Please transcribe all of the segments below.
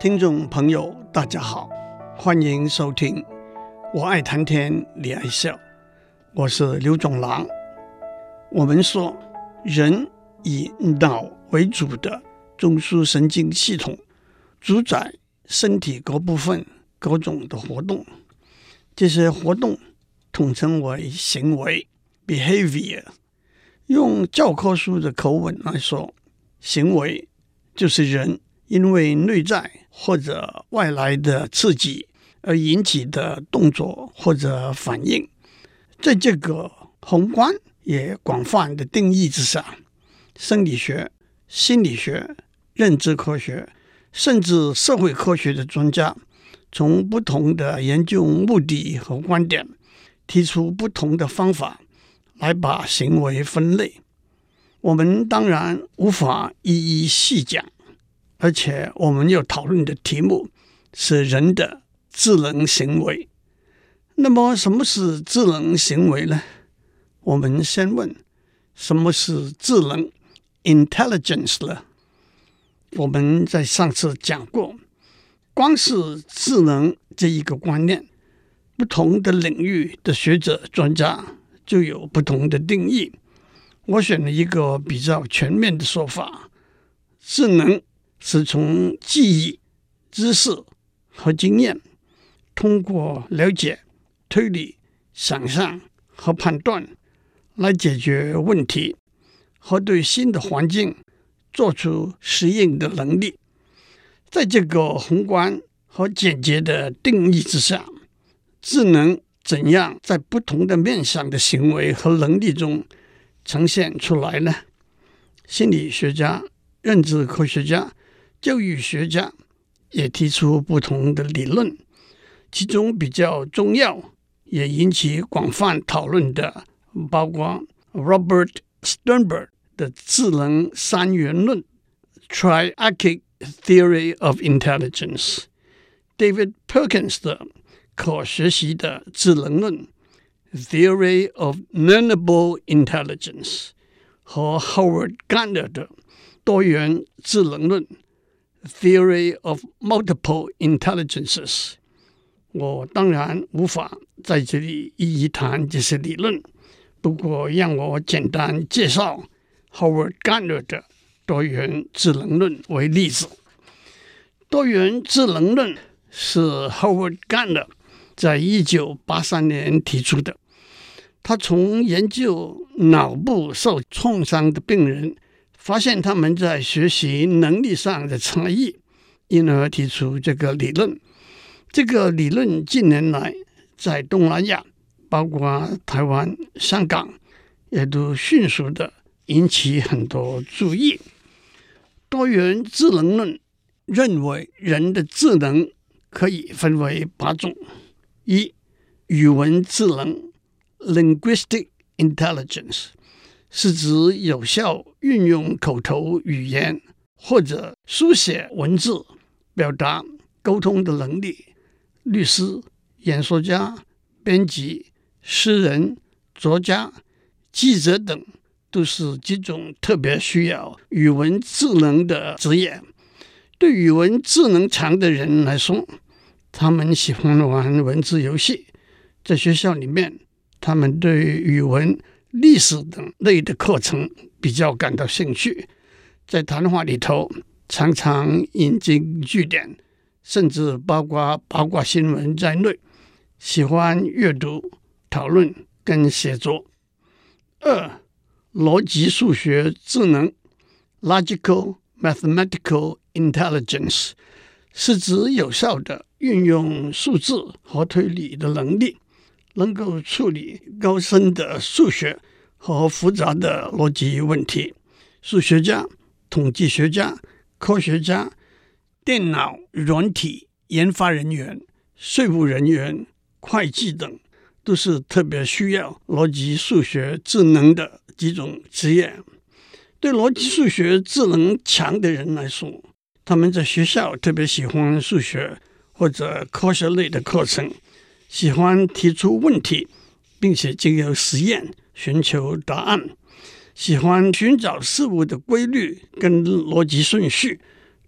听众朋友，大家好，欢迎收听。我爱谈天，你爱笑，我是刘总郎。我们说，人以脑为主的中枢神经系统，主宰身体各部分各种的活动。这些活动统称为行为 （behavior）。用教科书的口吻来说，行为就是人。因为内在或者外来的刺激而引起的动作或者反应，在这个宏观也广泛的定义之下，生理学、心理学、认知科学，甚至社会科学的专家，从不同的研究目的和观点，提出不同的方法来把行为分类。我们当然无法一一细讲。而且，我们要讨论的题目是人的智能行为。那么，什么是智能行为呢？我们先问什么是智能 （intelligence） 了。我们在上次讲过，光是智能这一个观念，不同的领域的学者专家就有不同的定义。我选了一个比较全面的说法：智能。是从记忆、知识和经验，通过了解、推理、想象和判断来解决问题，和对新的环境做出适应的能力。在这个宏观和简洁的定义之下，智能怎样在不同的面向的行为和能力中呈现出来呢？心理学家、认知科学家。教育学家也提出不同的理论，其中比较重要也引起广泛讨论的，包括 Robert Sternberg 的智能三元论 （Triarchic Theory of Intelligence）、David Perkins 的可学习的智能论 （Theory of Learnable Intelligence） 和 Howard Gardner 的多元智能论。Theory of multiple intelligences。我当然无法在这里一一谈这些理论，不过让我简单介绍 Howard Gardner 的多元智能论为例子。多元智能论是 Howard Gardner 在一九八三年提出的。他从研究脑部受创伤的病人。发现他们在学习能力上的差异，因而提出这个理论。这个理论近年来在东南亚，包括台湾、香港，也都迅速的引起很多注意。多元智能论认为，人的智能可以分为八种：一、语文智能 （linguistic intelligence）。是指有效运用口头语言或者书写文字表达沟通的能力。律师、演说家、编辑、诗人、作家、记者等都是几种特别需要语文智能的职业。对语文智能强的人来说，他们喜欢玩文字游戏。在学校里面，他们对语文。历史等类的课程比较感到兴趣，在谈话里头常常引经据典，甚至包括八卦新闻在内，喜欢阅读、讨论跟写作。二、逻辑数学智能 （Logical Mathematical Intelligence） 是指有效的运用数字和推理的能力。能够处理高深的数学和复杂的逻辑问题，数学家、统计学家、科学家、电脑软体研发人员、税务人员、会计等，都是特别需要逻辑数学智能的几种职业。对逻辑数学智能强的人来说，他们在学校特别喜欢数学或者科学类的课程。喜欢提出问题，并且经由实验寻求答案；喜欢寻找事物的规律跟逻辑顺序，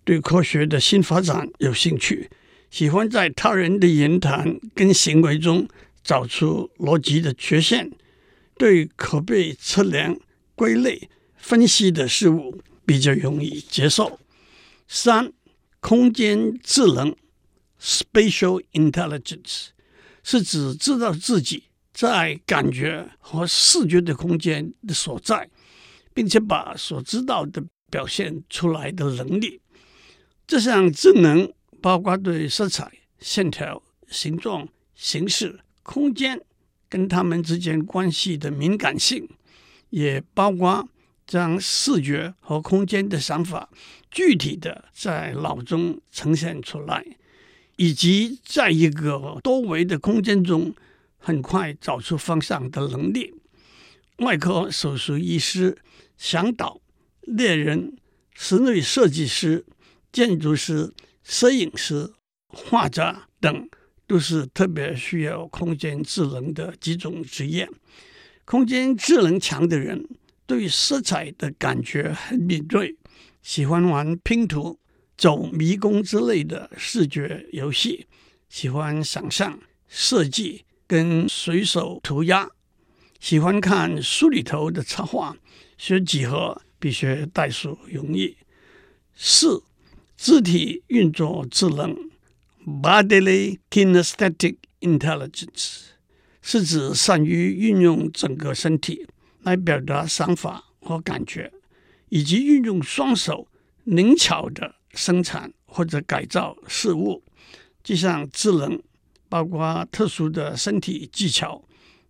对科学的新发展有兴趣，喜欢在他人的言谈跟行为中找出逻辑的缺陷，对可被测量、归类、分析的事物比较容易接受。三、空间智能 （Spatial Intelligence） 是指知道自己在感觉和视觉的空间的所在，并且把所知道的表现出来的能力。这项智能包括对色彩、线条、形状、形式、空间跟它们之间关系的敏感性，也包括将视觉和空间的想法具体的在脑中呈现出来，以及在一个多维的空间中很快找出方向的能力。外科手术医师、向导、猎人、室内设计师。建筑师、摄影师、画家等都是特别需要空间智能的几种职业。空间智能强的人对色彩的感觉很敏锐，喜欢玩拼图、走迷宫之类的视觉游戏，喜欢想象、设计跟随手涂鸦，喜欢看书里头的插画。学几何比学代数容易。四。肢体运作智能 （Bodily Kinesthetic Intelligence） 是指善于运用整个身体来表达想法和感觉，以及运用双手灵巧的生产或者改造事物。就像智能包括特殊的身体技巧，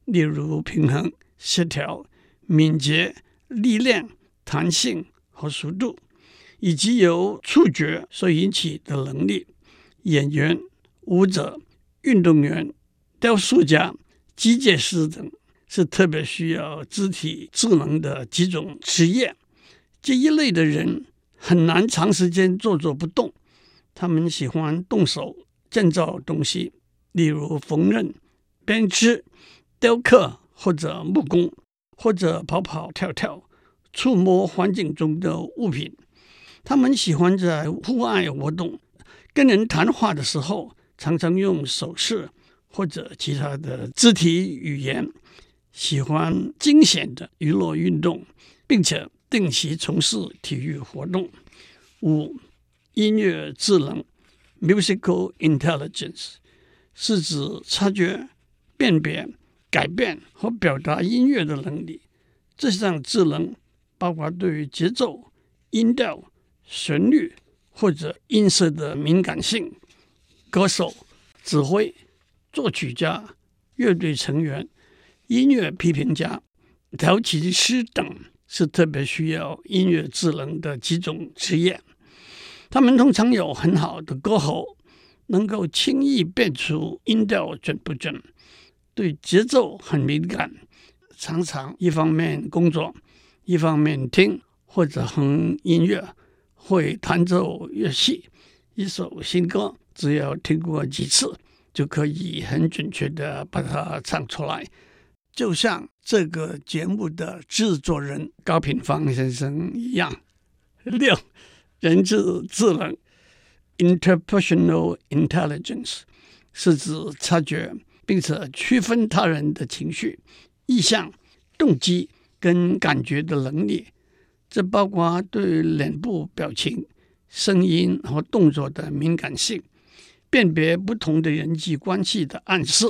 例如平衡、协调、敏捷、力量、弹性和速度。以及由触觉所引起的能力，演员、舞者、运动员、雕塑家、机械师等是特别需要肢体智能的几种职业。这一类的人很难长时间坐坐不动，他们喜欢动手建造东西，例如缝纫、编织、雕刻或者木工，或者跑跑跳跳，触摸环境中的物品。他们喜欢在户外活动，跟人谈话的时候，常常用手势或者其他的肢体语言。喜欢惊险的娱乐运动，并且定期从事体育活动。五、音乐智能 （Musical Intelligence） 是指察觉、辨别、改变和表达音乐的能力。这项智能包括对于节奏、音调。旋律或者音色的敏感性，歌手、指挥、作曲家、乐队成员、音乐批评家、调琴师等是特别需要音乐智能的几种职业。他们通常有很好的歌喉，能够轻易辨出音调准不准，对节奏很敏感，常常一方面工作，一方面听或者哼音乐。会弹奏乐器，一首新歌只要听过几次，就可以很准确地把它唱出来，就像这个节目的制作人高品芳先生一样。六，人质智能 （Interpersonal Intelligence） 是指察觉并且区分他人的情绪、意向、动机跟感觉的能力。这包括对脸部表情、声音和动作的敏感性，辨别不同的人际关系的暗示，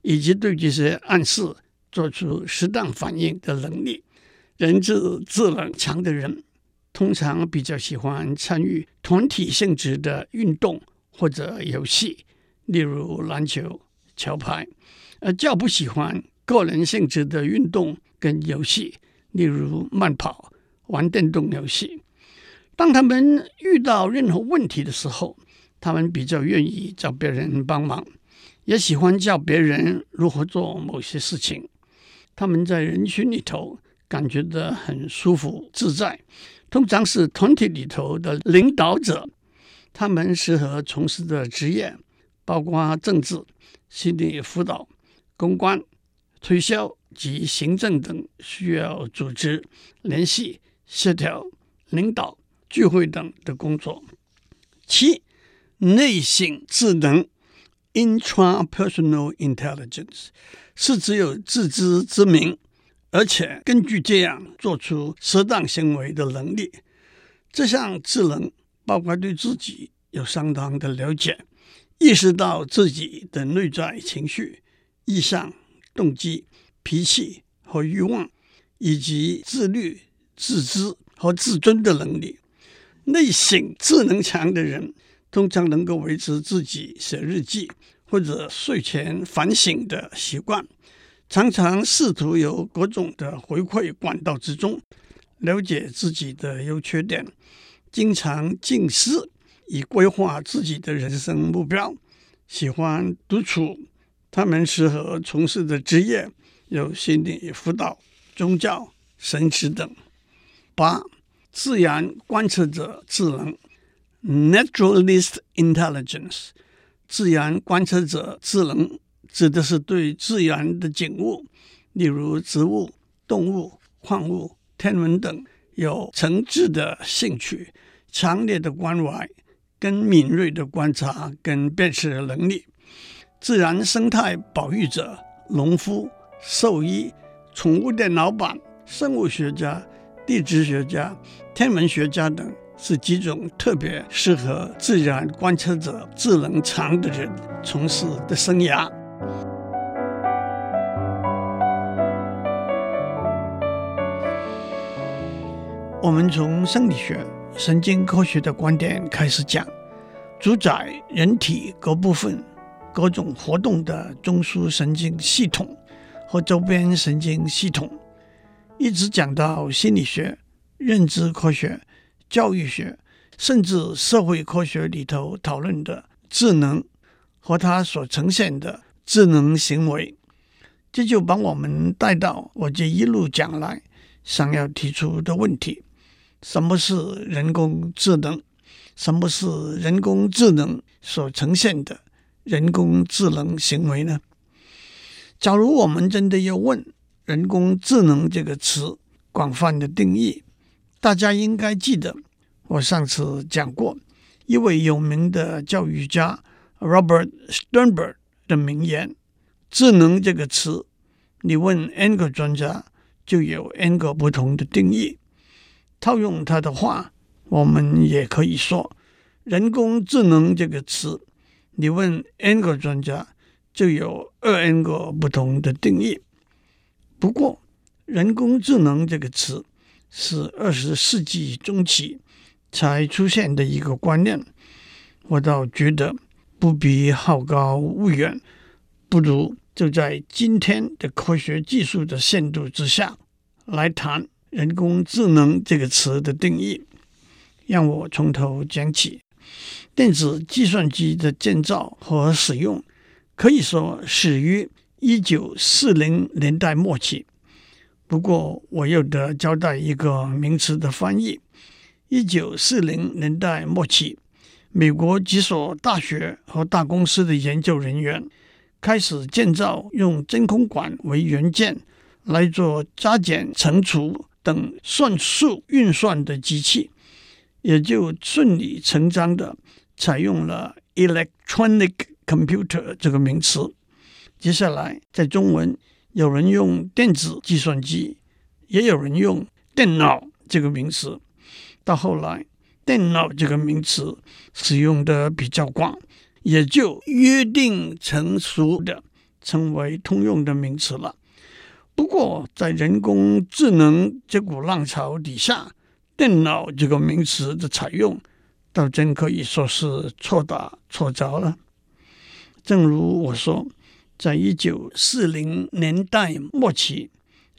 以及对这些暗示做出适当反应的能力。人质智能强的人，通常比较喜欢参与团体性质的运动或者游戏，例如篮球、桥牌，而较不喜欢个人性质的运动跟游戏，例如慢跑。玩电动游戏，当他们遇到任何问题的时候，他们比较愿意找别人帮忙，也喜欢教别人如何做某些事情。他们在人群里头感觉的很舒服自在，通常是团体里头的领导者。他们适合从事的职业包括政治、心理辅导、公关、推销及行政等需要组织联系。协调、领导、聚会等的工作，七，内省智能 （intrapersonal intelligence） 是只有自知之明，而且根据这样做出适当行为的能力。这项智能包括对自己有相当的了解，意识到自己的内在情绪、意向、动机、脾气和欲望，以及自律、自知和自尊的能力。内省智能强的人，通常能够维持自己写日记或者睡前反省的习惯，常常试图由各种的回馈管道之中了解自己的优缺点，经常静思以规划自己的人生目标，喜欢独处。他们适合从事的职业有心理辅导、宗教、神职等。八。自然观测者智能 （Naturalist Intelligence），自然观测者智能指的是对自然的景物，例如植物、动物、矿物、天文等，有诚挚的兴趣、强烈的关怀跟敏锐的观察跟辨识能力。自然生态保育者、农夫、兽医、宠物店老板、生物学家。地质学家、天文学家等是几种特别适合自然观测者智能强的人从事的生涯。我们从生理学、神经科学的观点开始讲，主宰人体各部分各种活动的中枢神经系统和周边神经系统。一直讲到心理学、认知科学、教育学，甚至社会科学里头讨论的智能和它所呈现的智能行为，这就把我们带到我这一路讲来想要提出的问题：什么是人工智能？什么是人工智能所呈现的人工智能行为呢？假如我们真的要问，人工智能这个词广泛的定义，大家应该记得，我上次讲过一位有名的教育家 Robert Sternberg 的名言：“智能这个词，你问 N 个专家，就有 N 个不同的定义。”套用他的话，我们也可以说：“人工智能这个词，你问 N 个专家，就有二 N 个不同的定义。”不过，人工智能这个词是二十世纪中期才出现的一个观念，我倒觉得不必好高骛远，不如就在今天的科学技术的限度之下来谈人工智能这个词的定义。让我从头讲起，电子计算机的建造和使用可以说始于。一九四零年代末期，不过我又得交代一个名词的翻译。一九四零年代末期，美国几所大学和大公司的研究人员开始建造用真空管为元件来做加减乘除等算术运算的机器，也就顺理成章地采用了 electronic computer 这个名词。接下来，在中文，有人用电子计算机，也有人用电脑这个名词。到后来，电脑这个名词使用的比较广，也就约定成熟的成为通用的名词了。不过，在人工智能这股浪潮底下，电脑这个名词的采用，倒真可以说是错打错着了。正如我说。在一九四零年代末期，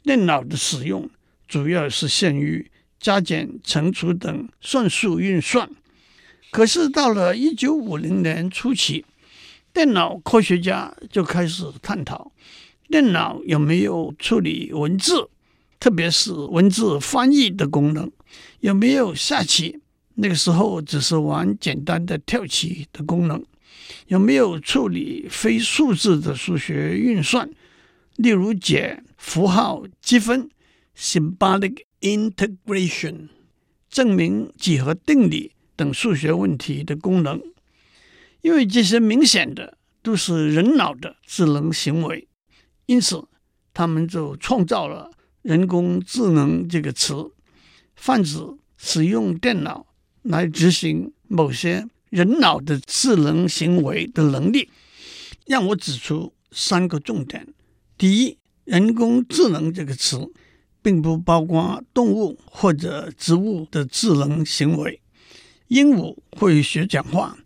电脑的使用主要是限于加减乘除等算术运算。可是到了一九五零年初期，电脑科学家就开始探讨电脑有没有处理文字，特别是文字翻译的功能，有没有下棋，那个时候只是玩简单的跳棋的功能。有没有处理非数字的数学运算，例如解符号积分 （symbolic integration），证明几何定理等数学问题的功能，因为这些明显的都是人脑的智能行为，因此他们就创造了“人工智能”这个词，泛指使用电脑来执行某些人脑的智能行为的能力。让我指出三个重点：第一，“人工智能”这个词并不包括动物或者植物的智能行为。鹦鹉会学讲话，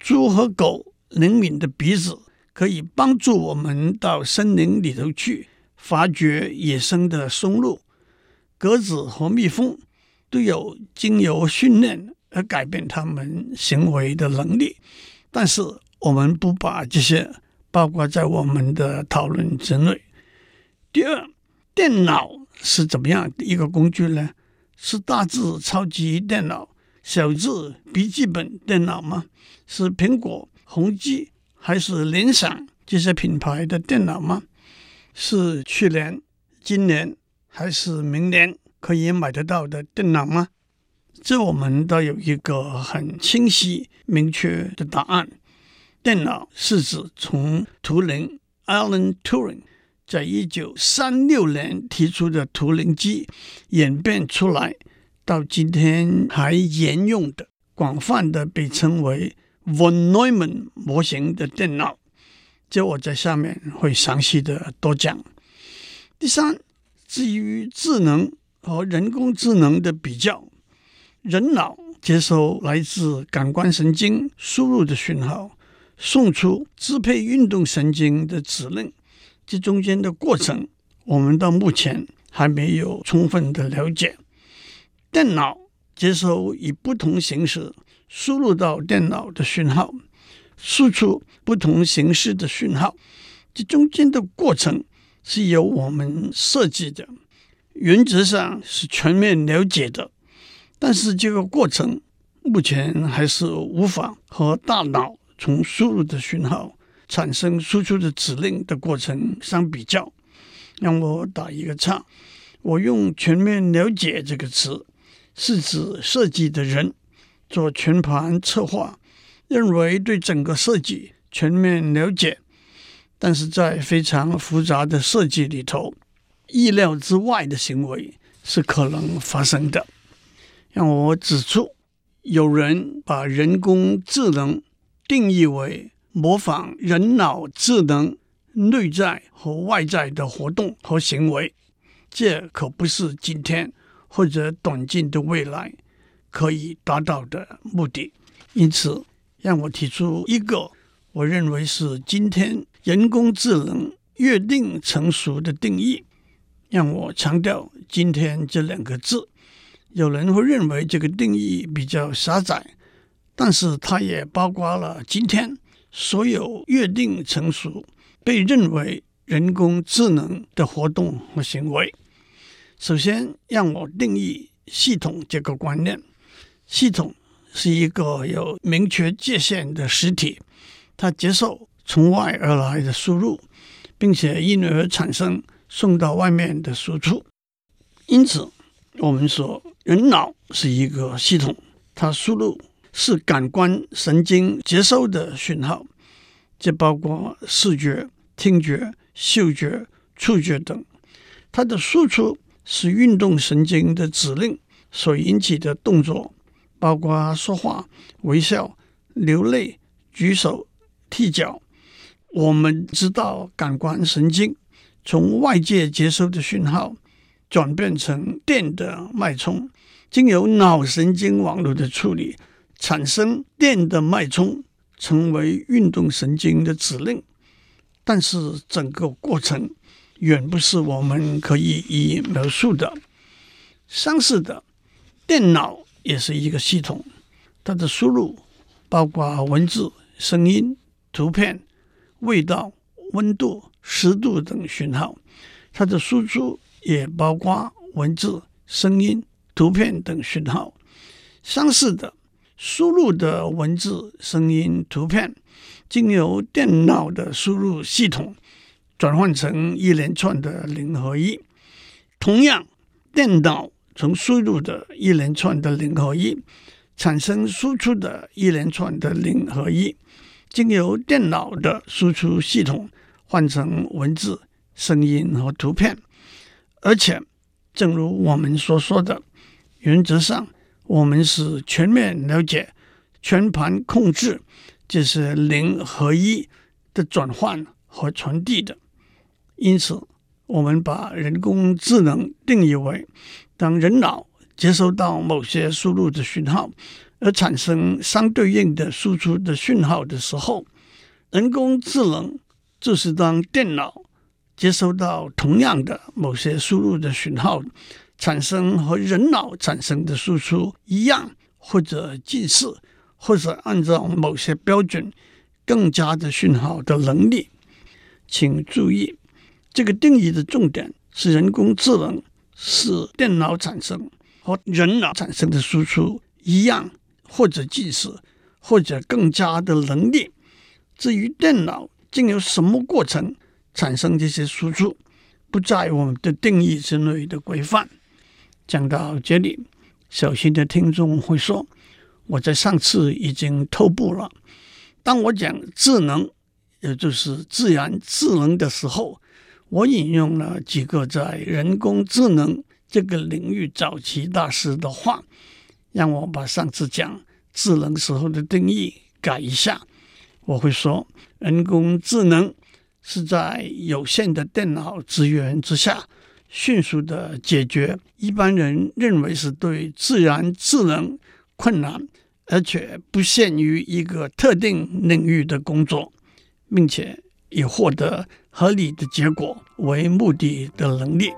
猪和狗灵敏的鼻子可以帮助我们到森林里头去发掘野生的松露。鸽子和蜜蜂都有经由训练而改变它们行为的能力，但是我们不把这些包括在我们的讨论之内。第二，电脑是怎么样一个工具呢？是大字超级电脑。小字笔记本电脑吗？是苹果、宏基还是联想这些品牌的电脑吗？是去年、今年还是明年可以买得到的电脑吗？这我们都有一个很清晰、明确的答案。电脑是指从图灵 （Alan Turing） 在一九三六年提出的图灵机演变出来。到今天还沿用的、广泛的被称为 von Neumann 模型的电脑，这我在下面会详细的多讲。第三，至于智能和人工智能的比较，人脑接收来自感官神经输入的讯号，送出支配运动神经的指令，这中间的过程，我们到目前还没有充分的了解。电脑接收以不同形式输入到电脑的讯号，输出不同形式的讯号，这中间的过程是由我们设计的，原则上是全面了解的，但是这个过程目前还是无法和大脑从输入的讯号产生输出的指令的过程相比较。让我打一个叉，我用“全面了解”这个词。是指设计的人做全盘策划，认为对整个设计全面了解，但是在非常复杂的设计里头，意料之外的行为是可能发生的。让我指出，有人把人工智能定义为模仿人脑智能内在和外在的活动和行为，这可不是今天。或者短近的未来可以达到的目的，因此让我提出一个我认为是今天人工智能约定成熟的定义。让我强调“今天”这两个字。有人会认为这个定义比较狭窄，但是它也包括了今天所有约定成熟、被认为人工智能的活动和行为。首先，让我定义“系统”这个观念。系统是一个有明确界限的实体，它接受从外而来的输入，并且因而产生送到外面的输出。因此，我们说人脑是一个系统，它输入是感官神经接收的讯号，这包括视觉、听觉、嗅觉、触觉等，它的输出。是运动神经的指令所引起的动作，包括说话、微笑、流泪、举手、踢脚。我们知道，感官神经从外界接收的讯号转变成电的脉冲，经由脑神经网络的处理，产生电的脉冲，成为运动神经的指令。但是整个过程，远不是我们可以以描述的。相似的，电脑也是一个系统，它的输入包括文字、声音、图片、味道、温度、湿度等讯号；它的输出也包括文字、声音、图片等讯号。相似的，输入的文字、声音、图片，经由电脑的输入系统。转换成一连串的零和一，同样，电脑从输入的一连串的零和一，产生输出的一连串的零和一，经由电脑的输出系统换成文字、声音和图片。而且，正如我们所说的，原则上我们是全面了解、全盘控制这是零和一的转换和传递的。因此，我们把人工智能定义为，当人脑接收到某些输入的讯号，而产生相对应的输出的讯号的时候，人工智能就是当电脑接收到同样的某些输入的讯号，产生和人脑产生的输出一样或者近似，或者按照某些标准更加的讯号的能力。请注意。这个定义的重点是人工智能是电脑产生和人脑产生的输出一样或者近似或者更加的能力。至于电脑经由什么过程产生这些输出，不在我们的定义之内的规范。讲到这里，小心的听众会说：“我在上次已经透露了。当我讲智能，也就是自然智能的时候。”我引用了几个在人工智能这个领域早期大师的话，让我把上次讲智能时候的定义改一下。我会说，人工智能是在有限的电脑资源之下，迅速地解决一般人认为是对自然智能困难，而且不限于一个特定领域的工作，并且以获得合理的结果为目的的能力。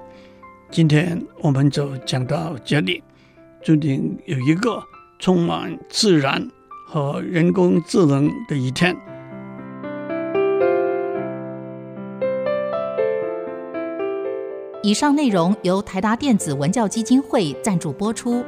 今天我们就讲到这里，祝您有一个充满自然和人工智能的一天。以上内容由台达电子文教基金会赞助播出。